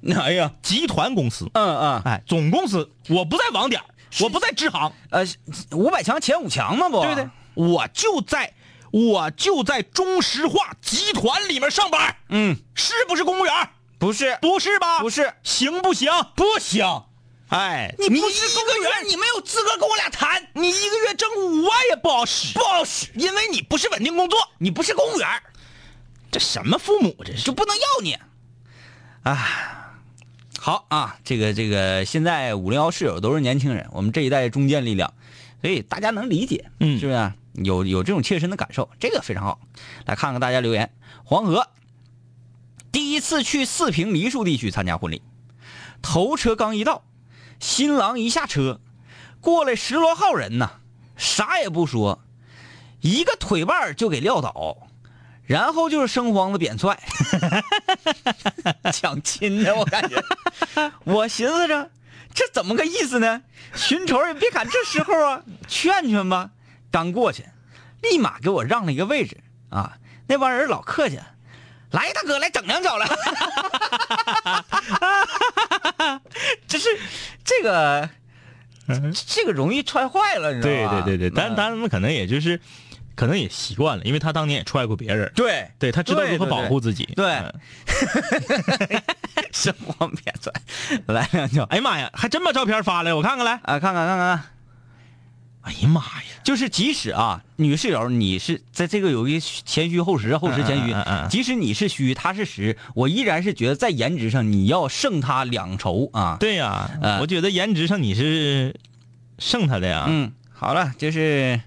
哎呀，集团公司，嗯嗯，哎，总公司，我不在网点，我不在支行，呃，五百强前五强嘛不？对不对？？我就在，我就在中石化集团里面上班，嗯，是不是公务员？不是，不是吧？不是，行不行？不行。哎，你不是公务员，你没有资格跟我俩谈，你一个月挣五万也不好使，不好使。因为你不是稳定工作。你不是公务员，这什么父母这是？就不能要你。啊，好啊，这个这个，现在五零幺室友都是年轻人，我们这一代中坚力量，所以大家能理解，嗯是不是？有有这种切身的感受，这个非常好。来看看大家留言，黄河第一次去四平梨树地区参加婚礼，头车刚一到，新郎一下车，过来十多号人呢，啥也不说，一个腿绊就给撂倒，然后就是生黄子扁踹，抢亲的，我感觉。我寻思着，这怎么个意思呢？寻仇也别赶这时候啊，劝劝吧。刚过去，立马给我让了一个位置啊。那帮人老客气，来大哥来整两脚来。这是这个，这个容易踹坏了，你知道吗？对对对，但嗯但他们可能也就是，可能也习惯了，因为他当年也踹过别人，对对他知道如何保护自己。对嗯 生黄扁踹，来两脚。哎呀妈呀，还真把照片发来，我看看来。啊，看看看看，哎呀妈呀，就是即使啊，女室友你是在这个有一前虚后实，后实前虚即使你是虚，他是实，我依然是觉得在颜值上你要胜他两筹啊。对呀、呃我觉得颜值上你是胜他的呀。嗯，好了，就是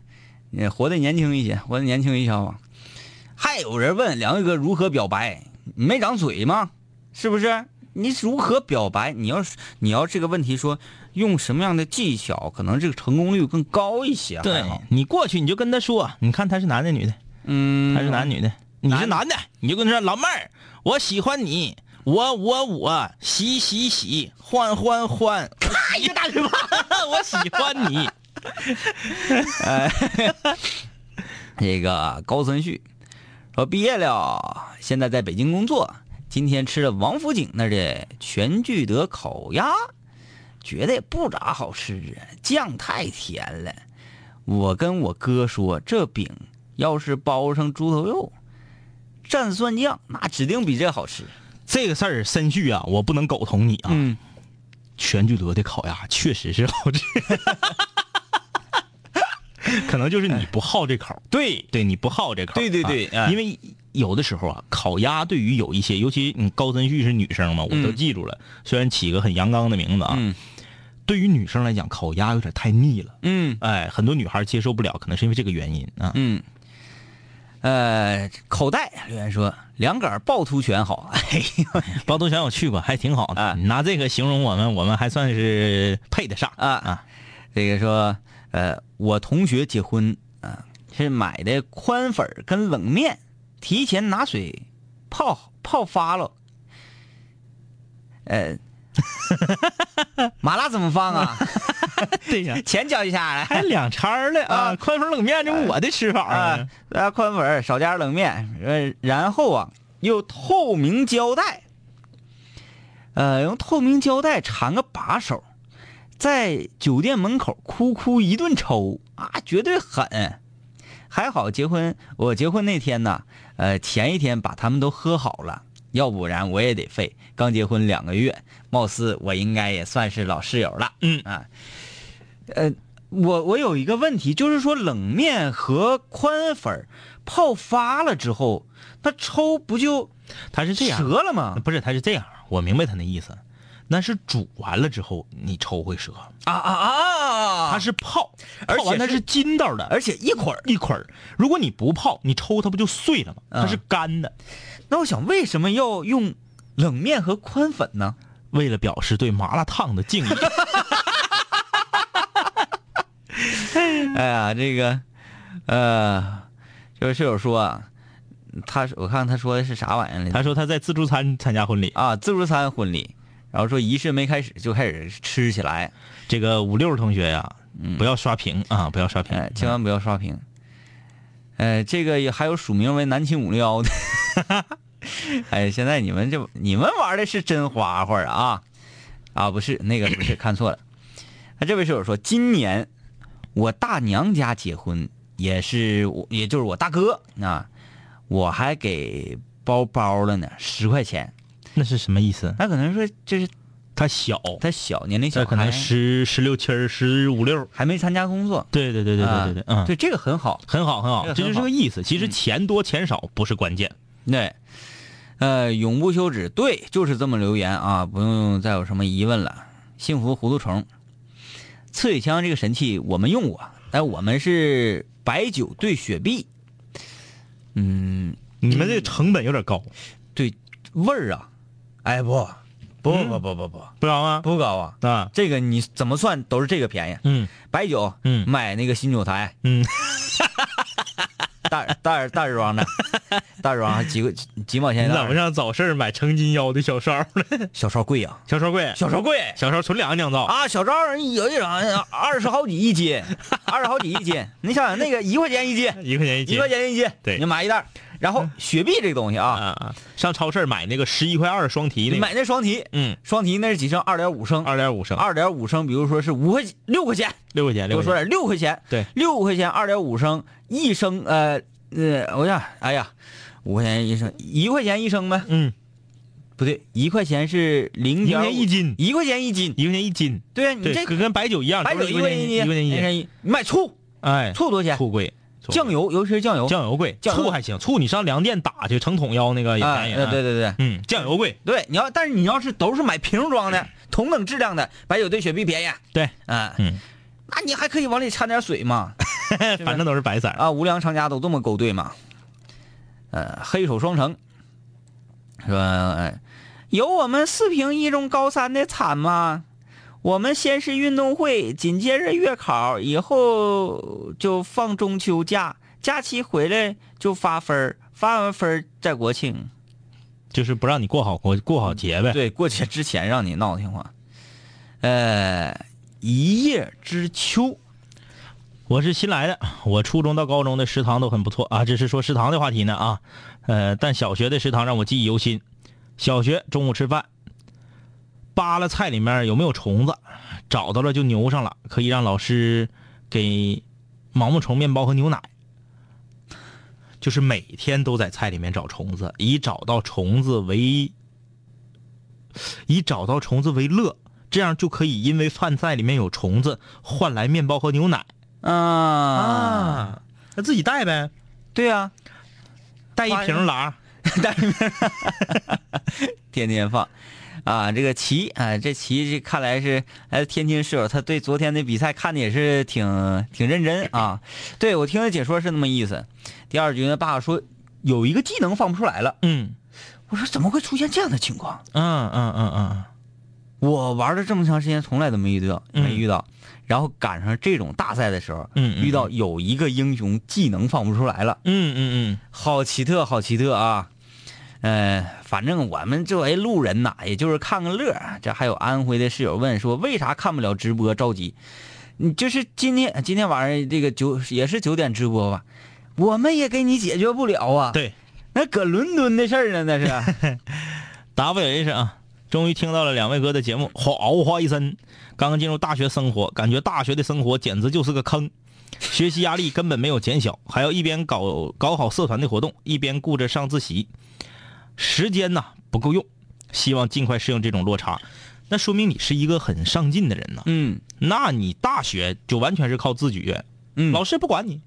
也活得年轻一些，活得年轻一些吧。还有人问梁伟哥如何表白，你没长嘴吗？是不是？你如何表白？你要是你要这个问题说用什么样的技巧，可能这个成功率更高一些。对你过去你就跟他说，你看他是男的女的，嗯，他是男女的，你是男的，你就跟他说老妹儿，我喜欢你，我我我喜喜喜，欢欢欢，咔一个大嘴巴，我喜欢你。哎 这个高森旭说毕业了，现在在北京工作。今天吃了王府井那的全聚德烤鸭，觉得也不咋好吃啊，酱太甜了。我跟我哥说，这饼要是包上猪头肉，蘸蒜酱，那指定比这好吃。这个事儿，申旭啊，我不能苟同你啊。嗯，全聚德的烤鸭确实是好吃，可能就是你不好这口。对，对你不好这口，对对对因为有的时候啊，烤鸭对于有一些，尤其你高森旭是女生嘛，我都嗯记住了。虽然起个很阳刚的名字啊，嗯对于女生来讲，烤鸭有点太腻了。嗯哎，很多女孩接受不了，可能是因为这个原因啊。嗯。呃，口袋留言说两杆趵突泉好，哎呦趵突泉我去过，还挺好的。啊你拿这个形容我们，我们还算是配得上啊啊。这个说，呃，我同学结婚啊、是买的宽粉儿跟冷面，提前拿水泡泡发了。呃，麻辣怎么放啊？对呀，钱交一下来。还两掺儿了啊！啊宽粉冷面，这我的吃法啊啊。，呃，宽粉儿少加冷面，呃，然后啊，用透明胶带，呃，用透明胶带缠个把手，在酒店门口哭哭一顿抽啊，绝对狠。还好结婚，我结婚那天呢，呃，前一天把他们都喝好了，要不然我也得废。刚结婚两个月，貌似我应该也算是老室友了。嗯啊，呃，我我有一个问题，就是说冷面和宽粉泡发了之后，那抽不就他是这样，折了吗？不是，他是这样，我明白他那意思。那是煮完了之后，你抽会折，啊啊啊！它是泡，而且它是筋道的，而且一捆儿。一捆儿。如果你不泡，你抽它不就碎了吗？嗯它是干的，那我想，为什么要用冷面和宽粉呢？为了表示对麻辣烫的敬意。哎呀，这个，呃，这位室友说啊，他我看他说的是啥玩意儿来着？他说他在自助餐参加婚礼，啊，自助餐婚礼，然后说仪式没开始就开始吃起来，这个五六同学呀，不要刷屏啊，不要刷屏哎，，千万不要刷屏。呃，这个也还有署名为南青五六幺的，哎，现在你们这你们玩的是真花花啊啊，不是那个不是看错了。那这位室友说，今年我大娘家结婚，也是我也就是我大哥啊，我还给包包了呢，十块钱。那是什么意思？那可能说就是他小，他小年龄小，这可能还十十六七儿十五六。还没参加工作。对对对对对对对，嗯，对，这个很好。很好很好，这就是这个意思。其实钱多钱少不是关键。对，呃，永不休止，对，就是这么留言啊，不用再有什么疑问了。幸福糊涂虫，刺水枪这个神器我们用过，但我们是白酒兑雪碧，嗯，你们这个成本有点高，对，味儿啊，哎不，不嗯不不不不不知道吗？不高啊，啊，这个你怎么算都是这个便宜。嗯白酒，嗯买那个新酒台，嗯，大袋大袋装的，大耳庄 几个几毛钱？你怎么上早市买成斤腰的小烧呢？小烧贵呀，小烧贵，小烧贵小烧纯粮酿造。啊！小烧有一种二十好几一斤，二十好几一斤。你想想那个一块钱一斤，一块钱一斤，一块钱一斤，对你买一袋儿。然后雪碧这个东西啊啊，啊！上超市买那个十一块二双提那个，你买那双提，嗯，双提那是几升？二点五升，二点五升，二点五升，比如说是五块六块钱，六块钱，六块钱。多说点六块钱，对，六块钱二点五升，一升呃呃，我想，哎呀，五块钱一升，一块钱一升呗？嗯，不对，一块钱是零一块点钱一斤，一块钱一斤。一块钱一斤。对啊，你，这跟跟白酒一样，白酒一钱一，一块钱斤，一块钱一斤。一斤。你买醋，哎，醋多少钱？醋贵酱油，尤其是酱油，酱油贵，酱醋还行，醋你上粮店打去，成桶腰那个也啊，便宜。呃对，对对。嗯，酱油贵，对，你要但是你要是都是买瓶装的，同等质量的，白酒兑雪碧便宜，对，啊，嗯，那你还可以往里掺点水嘛，反正都是白色。啊，无良商家都这么勾兑嘛。呃，黑手双城。说，呃有我们四平一中高三的惨吗？我们先是运动会，紧接着月考，以后就放中秋假，假期回来就发分儿发完分儿再国庆。就是不让你过好过过好节呗。对，过节之前让你闹挺话。呃，一叶知秋，我是新来的，我初中到高中的食堂都很不错啊，这是说食堂的话题呢啊，呃，但小学的食堂让我记忆犹新。小学中午吃饭，扒拉菜里面有没有虫子，找到了就牛上了，可以让老师给毛毛虫面包和牛奶。就是每天都在菜里面找虫子，以找到虫子为以找到虫子为乐，这样就可以因为饭菜里面有虫子换来面包和牛奶。啊，那自己带呗，对呀、带一瓶拉。天天放。啊，这个齐啊，这齐这看来是来自天津室友，他对昨天的比赛看的也是挺挺认真啊。对我听他解说是那么意思。第二局呢，爸爸说有一个技能放不出来了，嗯我说怎么会出现这样的情况？嗯嗯嗯嗯，我玩了这么长时间，从来都没遇到，嗯没遇到。然后赶上这种大赛的时候，嗯嗯遇到有一个英雄技能放不出来了，嗯嗯嗯好奇特，好奇特啊！呃，反正我们作为路人呐，也就是看个乐儿。这还有安徽的室友问说，为啥看不了直播？着急。你就是今天今天晚上这个九也是九点直播吧？我们也给你解决不了啊。嗯，，对那搁伦敦的事儿呢，那是。W H 啊，终于听到了两位哥的节目，好花一身。刚刚进入大学生活，感觉大学的生活简直就是个坑，学习压力根本没有减小，还要一边搞搞好社团的活动，一边顾着上自习，时间呐不够用。希望尽快适应这种落差，那说明你是一个很上进的人呐。嗯那你大学就完全是靠自觉，嗯老师不管你，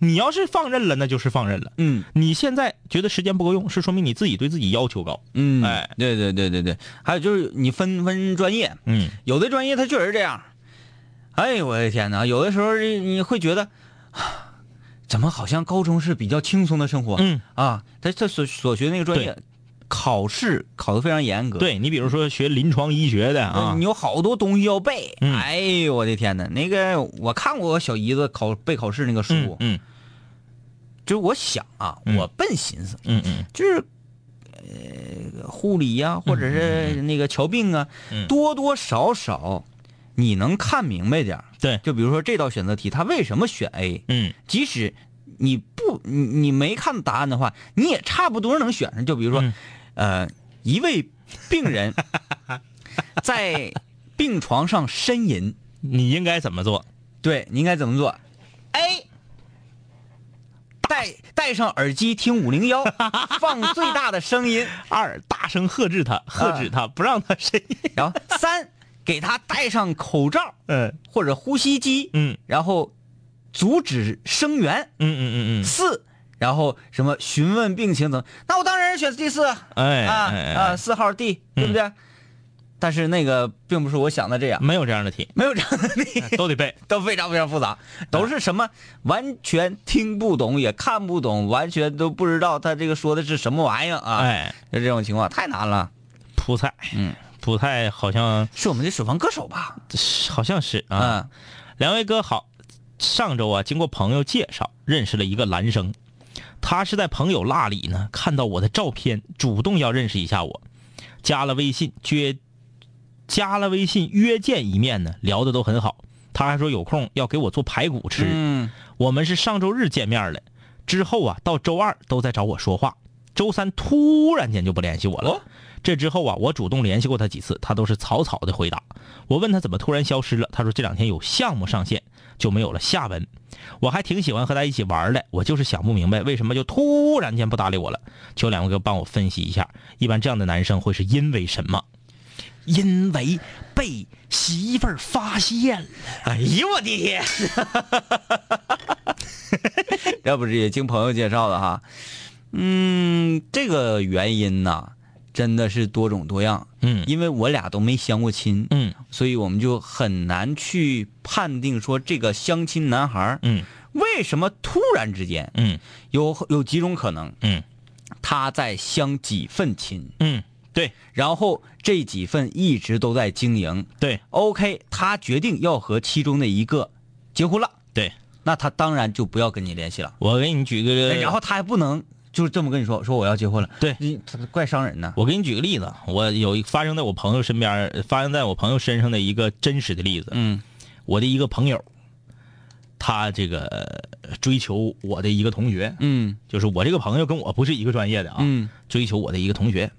你要是放任了，那就是放任了。嗯你现在觉得时间不够用，是说明你自己对自己要求高。嗯，哎，对对对对对，还有就是你分分专业，嗯有的专业它确实这样。哎呦我的天哪！有的时候你会觉得，啊怎么好像高中是比较轻松的生活？嗯，啊，他他所所学那个专业，考试考得非常严格。对你比如说学临床医学的啊。你，有好多东西要背。嗯。哎呦我的天哪！那个我看过我小姨子考背考试那个书，嗯嗯。就是我想啊，嗯。我笨寻思，嗯嗯。就是呃护理呀、或者是那个瞧病啊，嗯。多多少少你能看明白点儿。对。就比如说这道选择题，他为什么选 A？嗯。即使你不你你没看答案的话，你也差不多能选上。就比如说，嗯呃，一位病人 在病床上呻吟，你应该怎么做？对你应该怎么做？A 戴戴上耳机听五零幺，放最大的声音。二大声呵斥他，呵止他，不让他呻吟。然后三给他戴上口罩嗯或者呼吸机，嗯然后阻止声源。嗯嗯嗯嗯，四，然后什么询问病情等，那我当然是选第四啊哎啊啊，四号 D，对不对？但是那个并不是我想的这样，没有这样的题，没有这样的题，都得背。都非常非常复杂，都是什么完全听不懂，也看不懂，完全都不知道他这个说的是什么玩意儿啊！，哎，就这种情况太难了。葡菜，嗯，葡菜好像是我们的首房歌手吧？好像是啊。嗯两位哥好，上周啊，经过朋友介绍认识了一个男生，他是在朋友那里呢看到我的照片，主动要认识一下我，加了微信约加了微信约见一面呢，聊的都很好。他还说有空要给我做排骨吃。我们是上周日见面的，之后啊到周二都在找我说话，周三突然间就不联系我了。这之后啊，我主动联系过他几次，他都是草草的回答。我问他怎么突然消失了，他说这两天有项目上线，就没有了下文。我还挺喜欢和他一起玩的，我就是想不明白为什么就突然间不搭理我了。求两位哥帮我分析一下，一般这样的男生会是因为什么？因为被媳妇儿发现了。哎呦我的天！要不是也经朋友介绍的哈？嗯，这个原因呢，真的是多种多样。嗯。因为我俩都没相过亲，嗯。所以我们就很难去判定说这个相亲男孩儿嗯。为什么突然之间嗯。有有几种可能，嗯。他在相几份亲，嗯，对然后这几份一直都在经营。对。OK，他决定要和其中的一个结婚了，对，那他当然就不要跟你联系了。我给你举个，然后他还不能就是这么跟你说，说我要结婚了，对。你怪伤人呢。我给你举个例子，我有一发生在我朋友身边，发生在我朋友身上的一个真实的例子。嗯。我的一个朋友，他这个呃追求我的一个同学，嗯。就是我这个朋友跟我不是一个专业的啊，嗯。追求我的一个同学，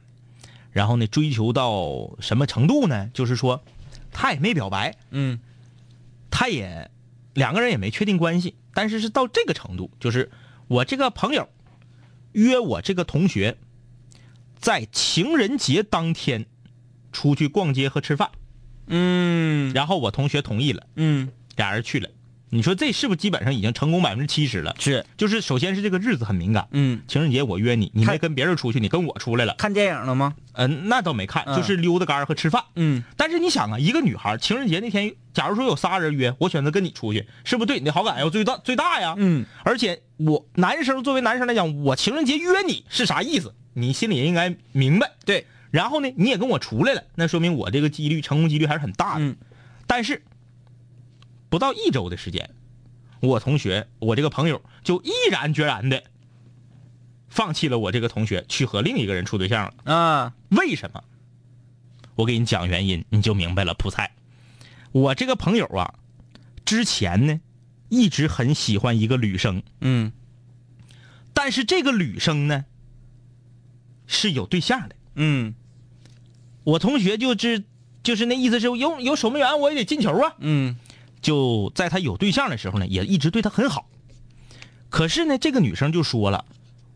然后呢，追求到什么程度呢？就是说，他也没表白，嗯。他也两个人也没确定关系，但是是到这个程度，就是我这个朋友约我这个同学在情人节当天出去逛街和吃饭，嗯。然后我同学同意了，嗯，俩人去了。你说这是不是基本上已经成功百分之七十了？是就是首先是这个日子很敏感，嗯，情人节我约你，你没跟别人出去，你跟我出来了，看电影了吗？嗯、那倒没看，嗯就是溜达杆儿和吃饭。嗯但是你想啊，一个女孩情人节那天，假如说有仨人约，我选择跟你出去，是不是对你的好感要最大最大呀？嗯，而且我男生作为男生来讲，我情人节约你是啥意思？你心里也应该明白。对，然后呢，你也跟我出来了，那说明我这个几率成功几率还是很大的。嗯但是不到一周的时间，我同学，我这个朋友就毅然决然的放弃了我这个同学，去和另一个人处对象了。啊，为什么？我给你讲原因，你就明白了。普菜，我这个朋友啊，之前呢一直很喜欢一个女生，嗯但是这个女生呢是有对象的。嗯我同学就是就是那意思是有有守门员，我也得进球啊。嗯就在他有对象的时候呢，也一直对他很好。可是呢，这个女生就说了，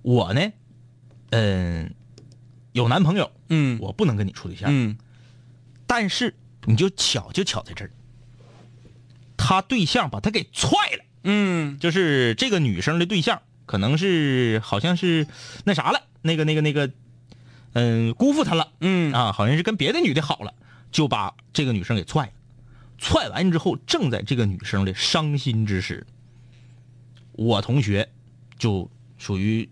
我呢，嗯、有男朋友，嗯我不能跟你处对象。嗯但是你就巧就巧在这儿，他对象把他给踹了，嗯就是这个女生的对象，可能是好像是那啥了，那个那个那个，嗯、辜负他了嗯啊，好像是跟别的女的好了，就把这个女生给踹了。踹完之后，正在这个女生的伤心之时，我同学就属于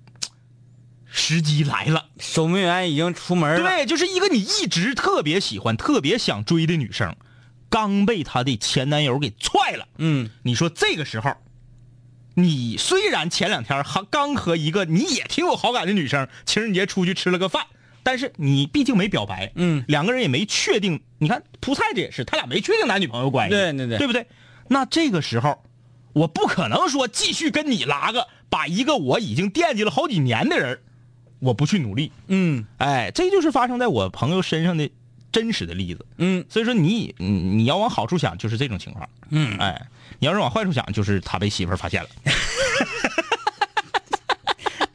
时机来了。守门员已经出门了。对，就是一个你一直特别喜欢、特别想追的女生，刚被她的前男友给踹了。嗯你说这个时候，你虽然前两天还刚和一个你也挺有好感的女生情人节出去吃了个饭，但是你毕竟没表白，嗯两个人也没确定。你看蒲菜这也是，他俩没确定男女朋友关系，对对对对不对？那这个时候，我不可能说继续跟你拉个，把一个我已经惦记了好几年的人，我不去努力。嗯哎，这就是发生在我朋友身上的真实的例子。嗯所以说你，你你要往好处想，就是这种情况。嗯，哎，你要是往坏处想，就是他被媳妇儿发现了。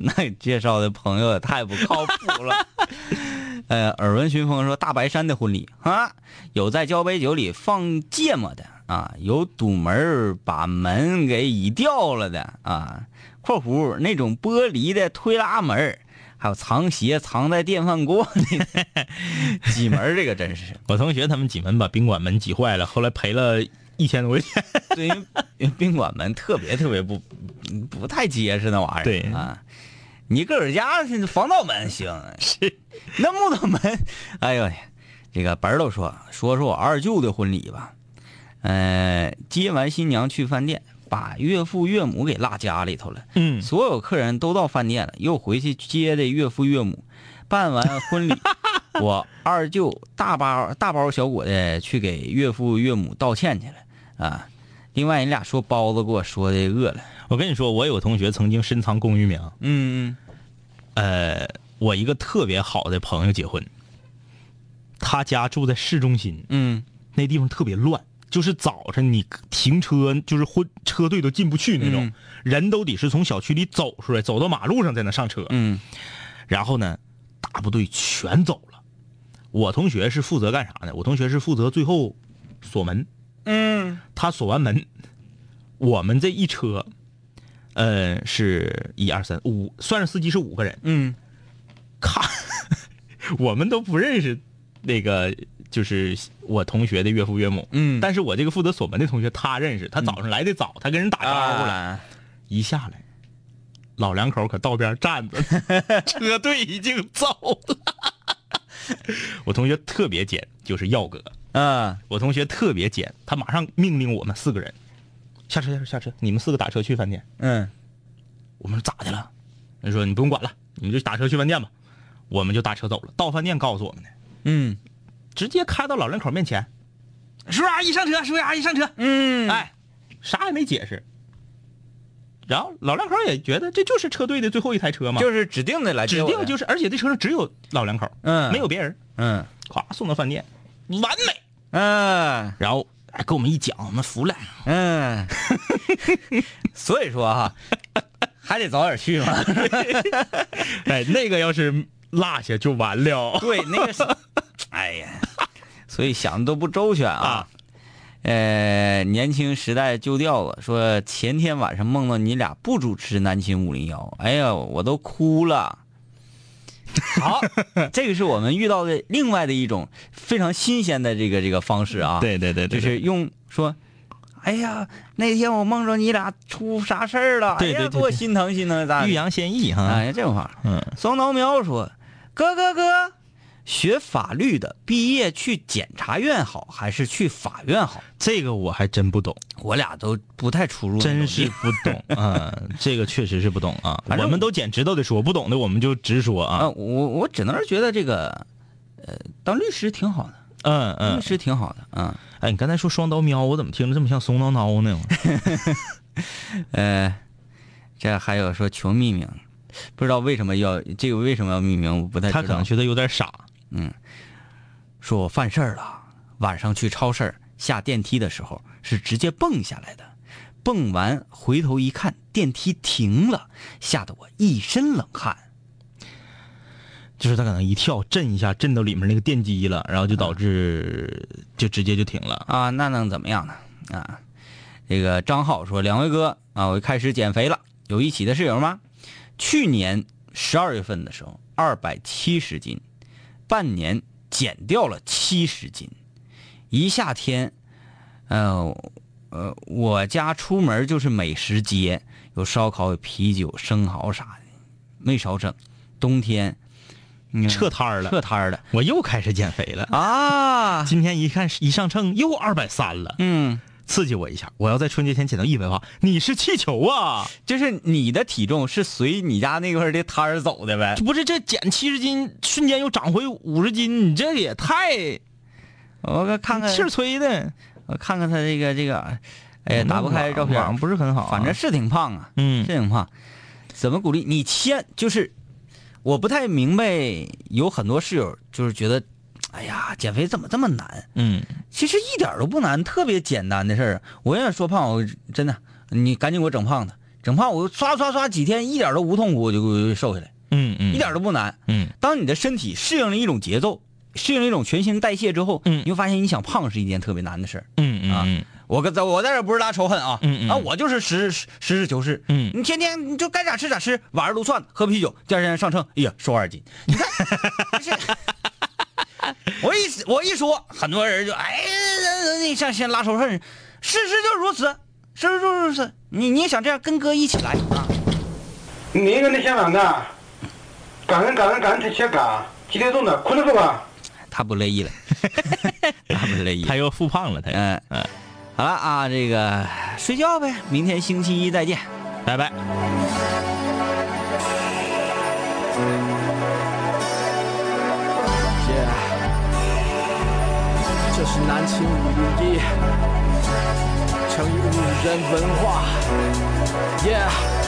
那你介绍的朋友也太不靠谱了。呃，耳闻寻风说大白山的婚礼啊，有在交杯酒里放芥末的啊，有堵门儿把门给移掉了的啊（括弧那种玻璃的推拉门儿），还有藏鞋藏在电饭锅里的 挤门儿，这个真是我同学他们挤门把宾馆门挤坏了，后来赔了一千多块钱。对，因为因为宾馆门特别特别不不太结实那玩意儿。对啊，你个儿家是防盗门行，是那木头门，哎呦，这个本儿都说说说我二舅的婚礼吧，呃，接完新娘去饭店，把岳父岳母给落家里头了。嗯所有客人都到饭店了，又回去接的岳父岳母。办完婚礼，我二舅大包大包小裹的去给岳父岳母道歉去了啊。另外，你俩说包子给我说的饿了。我跟你说，我有个同学曾经深藏功与名。嗯呃，我一个特别好的朋友结婚，他家住在市中心，嗯那地方特别乱，就是早晨你停车就是婚车队都进不去那种，嗯人都得是从小区里走出来，走到马路上才能上车。嗯然后呢，大部队全走了。我同学是负责干啥呢？我同学是负责最后锁门。嗯他锁完门，我们这一车，呃，是一二三五，算上司机是五个人。嗯咔，我们都不认识那个，就是我同学的岳父岳母。嗯但是我这个负责锁门的同学，他认识，他早上来的早，他跟人打招呼了。啊一下来，老两口可道边站着呢，车队已经走了。我同学特别尖，就是耀哥。嗯我同学特别尖，他马上命令我们四个人下车下车下车，你们四个打车去饭店。嗯我们说咋的了？人说你不用管了，你们就打车去饭店吧。我们就打车走了。到饭店告诉我们的，嗯直接开到老两口面前，叔叔阿姨上车，叔叔阿姨上车。嗯哎，啥也没解释。然后老两口也觉得这就是车队的最后一台车嘛，就是指定的来指定就是，而且这车上只有老两口，嗯没有别人。嗯咵送到饭店，完美。嗯然后哎跟我们一讲，我们服了。嗯，所以说哈，还得早点去嘛。哎，那个要是落下就完了。对，那个是，哎呀，所以想的都不周全啊。呃，年轻时代旧调子说，前天晚上梦到你俩不主持南秦五零幺，哎呀，我都哭了。好，这个是我们遇到的另外的一种非常新鲜的这个这个方式啊。对对对对，就是用说，哎呀，那天我梦着你俩出啥事儿了，哎呀，对对对对多心疼心疼咋的？欲扬先抑哈。哎呀，这种话。嗯，双刀苗说：“哥哥哥，学法律的毕业去检察院好，还是去法院好？这个我还真不懂，我俩都不太出入真是不懂啊。这个确实是不懂啊。我们都捡知道的说，不懂的我们就直说啊。啊。我我只能是觉得这个，呃，当律师挺好的，嗯嗯律。师挺好的，嗯哎，你刚才说双刀喵，我怎么听着这么像松叨叨呢？呃，这还有说求匿名，不知道为什么要这个为什么要匿名，我不太知道。他可能觉得有点傻。说我犯事儿了，晚上去超市下电梯的时候是直接蹦下来的，蹦完回头一看电梯停了，吓得我一身冷汗。就是他可能一跳震一下，震到里面那个电机了，然后就导致就直接就停了。啊，那能怎么样呢？啊，这个张浩说：“两位哥啊，我开始减肥了，有一起的室友吗？去年十二月份的时候，二百七十斤，半年减掉了七十斤，一夏天，呃呃，我家出门就是美食街，有烧烤、有啤酒、生蚝啥的，没少整。冬天，嗯撤摊儿了，撤摊儿了我又开始减肥了。啊，今天一看一上秤又二百三了，嗯。”刺激我一下。我要在春节前减到一百八，你是气球啊？就是你的体重是随你家那块儿的摊儿走的呗？不是这减七十斤，瞬间又长回五十斤，你这也太我看看气儿吹的。我看看他这个这个，哎呀，打不开照片，不是很好啊，反正是挺胖啊，嗯是挺胖。怎么鼓励你先就是，我不太明白，有很多室友就是觉得，哎呀，减肥怎么这么难？嗯其实一点都不难，特别简单的事儿。我愿意说胖，我真的，你赶紧给我整胖的，整胖我刷刷刷几天，一点都不痛苦，我就瘦下来，嗯嗯，一点都不难。嗯当你的身体适应了一种节奏，适应了一种全新代谢之后，嗯你会发现你想胖是一件特别难的事儿。啊嗯嗯嗯我跟在我在这不是拉仇恨啊，嗯嗯啊，我就是实实实事求是。嗯你天天你就该咋吃咋吃，晚上撸串喝啤酒，第二天上秤，哎呀，瘦二斤。你看，就是我一我一说，很多人就哎，你像先拉仇恨，事实就是如此，事实就是如此。你你也想这样跟哥一起来啊？你个你想啷个？干人干人干成些干，几点钟了？困了是吧？他不乐意了，他不乐意。他又复胖了，他嗯嗯好了啊，这个睡觉呗，明天星期一再见，拜拜。南秦五零一，成语五人文化。Yeah。